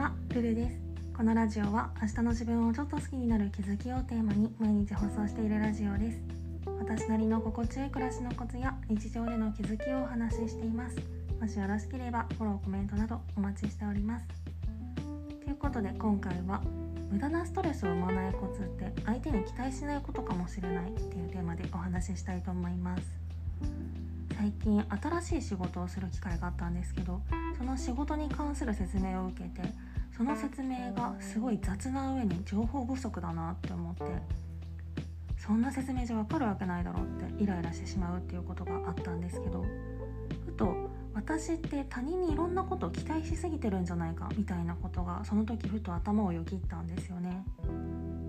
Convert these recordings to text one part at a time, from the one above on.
はルルです。このラジオは明日の自分をちょっと好きになる気づきをテーマに毎日放送しているラジオです。私なりの心地よい暮らしのコツや日常での気づきをお話ししています。もしよろしければフォローコメントなどお待ちしております。ということで今回は無駄なストレスを生まないコツって相手に期待しないことかもしれないっていうテーマでお話ししたいと思います。最近新しい仕事をする機会があったんですけどその仕事に関する説明を受けてその説明がすごい雑な上に情報不足だなって思ってそんな説明じゃわかるわけないだろうってイライラしてしまうっていうことがあったんですけどふと私って他人にいろんなことを期待しすぎてるんじゃないかみたいなことがその時ふと頭をよぎったんですよね。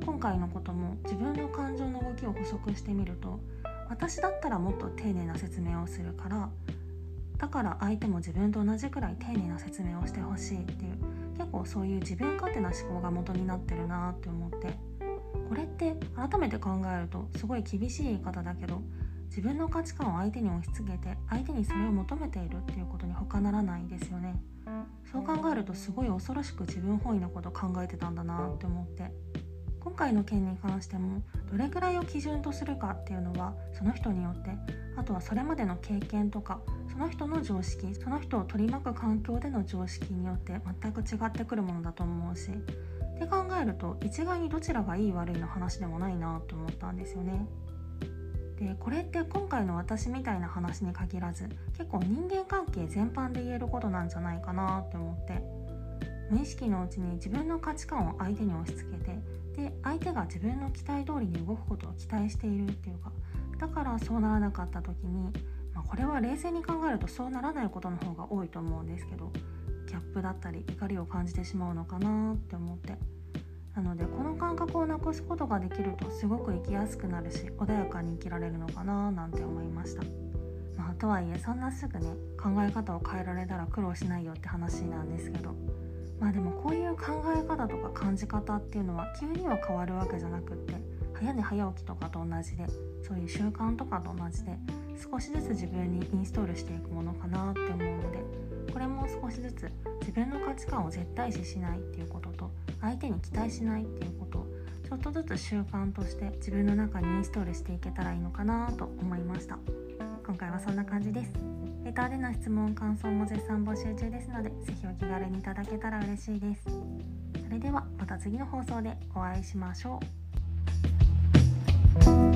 今回のことも自分の感情の動きを補足してみると私だったらもっと丁寧な説明をするからだから相手も自分と同じくらい丁寧な説明をしてほしいっていう結構そういう自分勝手な思考が元になってるなって思って。これって改めて考えるとすごい厳しい言い方だけど自分の価値観を相手に押し付けて相手にそれを求めているっていうことに他ならないですよね。そう考えるとすごい恐ろしく自分本位なこと考えてたんだなって思って。今回の件に関してもどれくらいを基準とするかっていうのはその人によってあとはそれまでの経験とかその人の常識その人を取り巻く環境での常識によって全く違ってくるものだと思うしって考えると一概にどちらがいい悪いの話でもないなと思ったんですよね。でこれって今回の私みたいな話に限らず結構人間関係全般で言えることなんじゃないかなって思って無意識のうちに自分の価値観を相手に押し付けてで相手が自分の期待通りに動くことを期待しているっていうかだからそうならなかった時にまあ、これは冷静に考えるとそうならないことの方が多いと思うんですけどギャップだったり怒りを感じてしまうのかなって思ってなのでこの感覚をなくすことができるとすごく生きやすくなるし穏やかに生きられるのかななんて思いました。まあ、とはいえそんなすぐね考え方を変えられたら苦労しないよって話なんですけどまあでもこういう考え方とか感じ方っていうのは急には変わるわけじゃなくって早寝早起きとかと同じでそういう習慣とかと同じで少しずつ自分にインストールしていくものかなって思うのでこれも少しずつ自分の価値観を絶対視しないっていうことと相手に期待しないっていうことをちょっとずつ習慣として自分の中にインストールしていけたらいいのかなと思いました。今回はそんな感じです。レターでの質問感想も絶賛募集中ですので是非お気軽にいただけたら嬉しいです。それではまた次の放送でお会いしましょう。